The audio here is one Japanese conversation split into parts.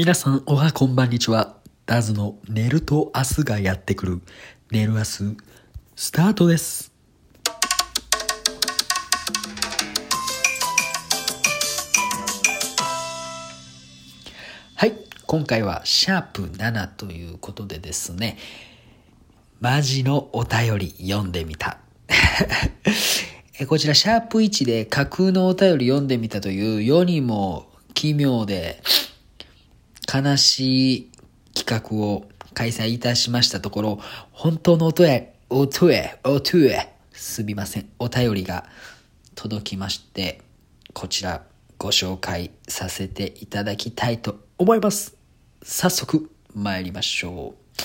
皆さん、おはこんばんにちは。ダズの寝ると明日がやってくる。寝る明日、スタートです。はい。今回はシャープ7ということでですね、マジのお便り読んでみた。こちら、シャープ1で架空のお便り読んでみたという世にも奇妙で悲しい企画を開催いたしましたところ、本当の音へ、音へ、音へ、すみません、お便りが届きまして、こちらご紹介させていただきたいと思います。早速参りましょう。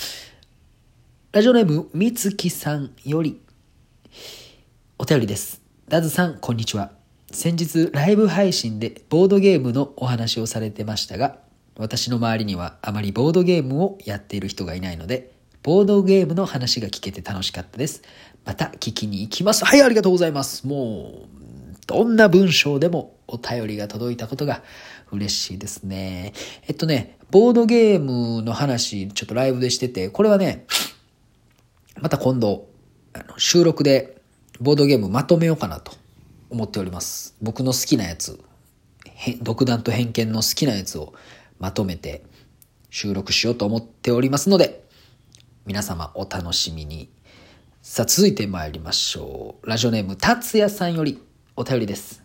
ラジオネーム、みつきさんより、お便りです。ダズさん、こんにちは。先日、ライブ配信でボードゲームのお話をされてましたが、私の周りにはあまりボードゲームをやっている人がいないので、ボードゲームの話が聞けて楽しかったです。また聞きに行きます。はい、ありがとうございます。もう、どんな文章でもお便りが届いたことが嬉しいですね。えっとね、ボードゲームの話、ちょっとライブでしてて、これはね、また今度、あの収録でボードゲームまとめようかなと思っております。僕の好きなやつ、独断と偏見の好きなやつをまとめて収録しようと思っておりますので、皆様お楽しみに。さあ、続いて参りましょう。ラジオネーム、達也さんよりお便りです。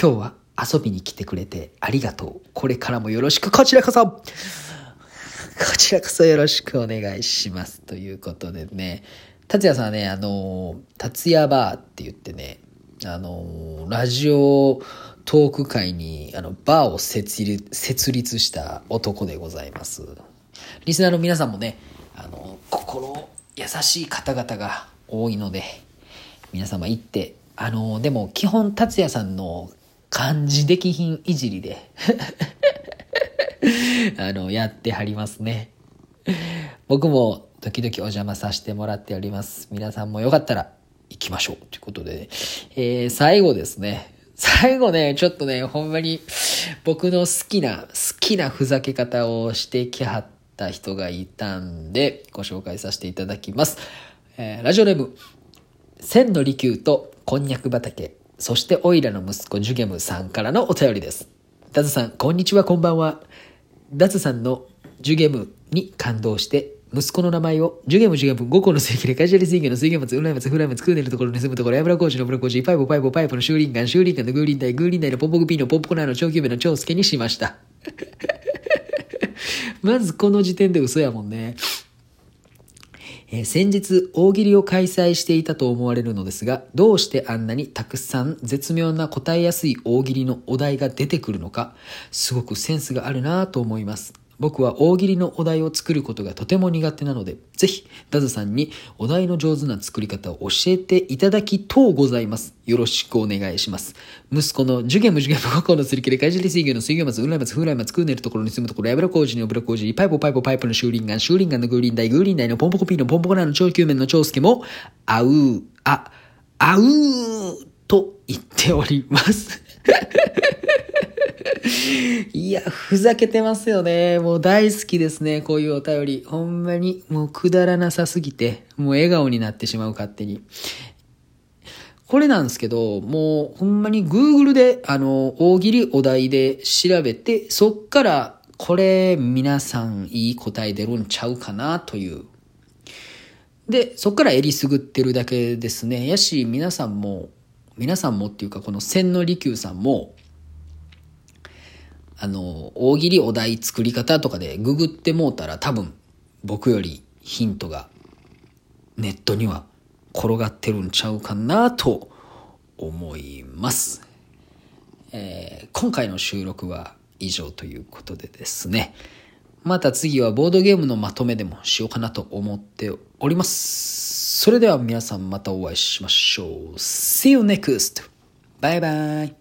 今日は遊びに来てくれてありがとう。これからもよろしく、こちらこそこちらこそよろしくお願いします。ということでね、達也さんはね、あの、達也バーって言ってね、あの、ラジオトーク界に、あの、バーを設立設立した男でございます。リスナーの皆さんもね、あの、心優しい方々が多いので、皆様行って、あの、でも基本達也さんの漢字できひんいじりで、あの、やってはりますね。僕も時々お邪魔させてもらっております。皆さんもよかったら行きましょう。ということで、えー、最後ですね。最後ね、ちょっとね、ほんまに僕の好きな、好きなふざけ方をしてきはった人がいたんで、ご紹介させていただきます。えーラジオネーム、千の利休とこんにゃく畑、そしてオイラの息子ジュゲムさんからのお便りです。ダズさん、こんにちは、こんばんは。ダズさんのジュゲムに感動して、息子の名前を、ジュゲムジュゲム、5個の水気で、カジュアル水魚の水魚松、ウライ松、フライ松、クーネルところに住むところ、油工事の油工事、パイポパイポパイポの修理ンガン、修理ンガンのグーリンダイ、グーリンダイのポンポコピーのポンポコナーの長久部の長介にしました。まずこの時点で嘘やもんね。えー先日大喜利を開催していたと思われるのですがどうしてあんなにたくさん絶妙な答えやすい大喜利のお題が出てくるのかすごくセンスがあるなぁと思います僕は大喜利のお題を作ることがとても苦手なのでぜひダズさんにお題の上手な作り方を教えていただきとうございます。よろしくお願いします。息子のジュゲムジュゲム5個のすり切れカジュアル水魚の水魚松ウライ松フライ松クーネルところに住むところ油工事の油工事パイポパイポパイポの修理ンガン修理ンガンのグーリンダイグーリンダイのポンポコピーのポンポコナーの長久麺の長介もあうああうと言っております。いや、ふざけてますよね。もう大好きですね。こういうお便り。ほんまに、もうくだらなさすぎて、もう笑顔になってしまう勝手に。これなんですけど、もうほんまに Google で、あの、大喜利お題で調べて、そっから、これ皆さんいい答え出るんちゃうかなという。で、そっからえりすぐってるだけですね。やし、皆さんも、皆さんもっていうか、この千利休さんも、あの、大喜利お題作り方とかでググってもうたら多分僕よりヒントがネットには転がってるんちゃうかなと思います。えー今回の収録は以上ということでですね。また次はボードゲームのまとめでもしようかなと思っております。それでは皆さんまたお会いしましょう。See you next! バイバイ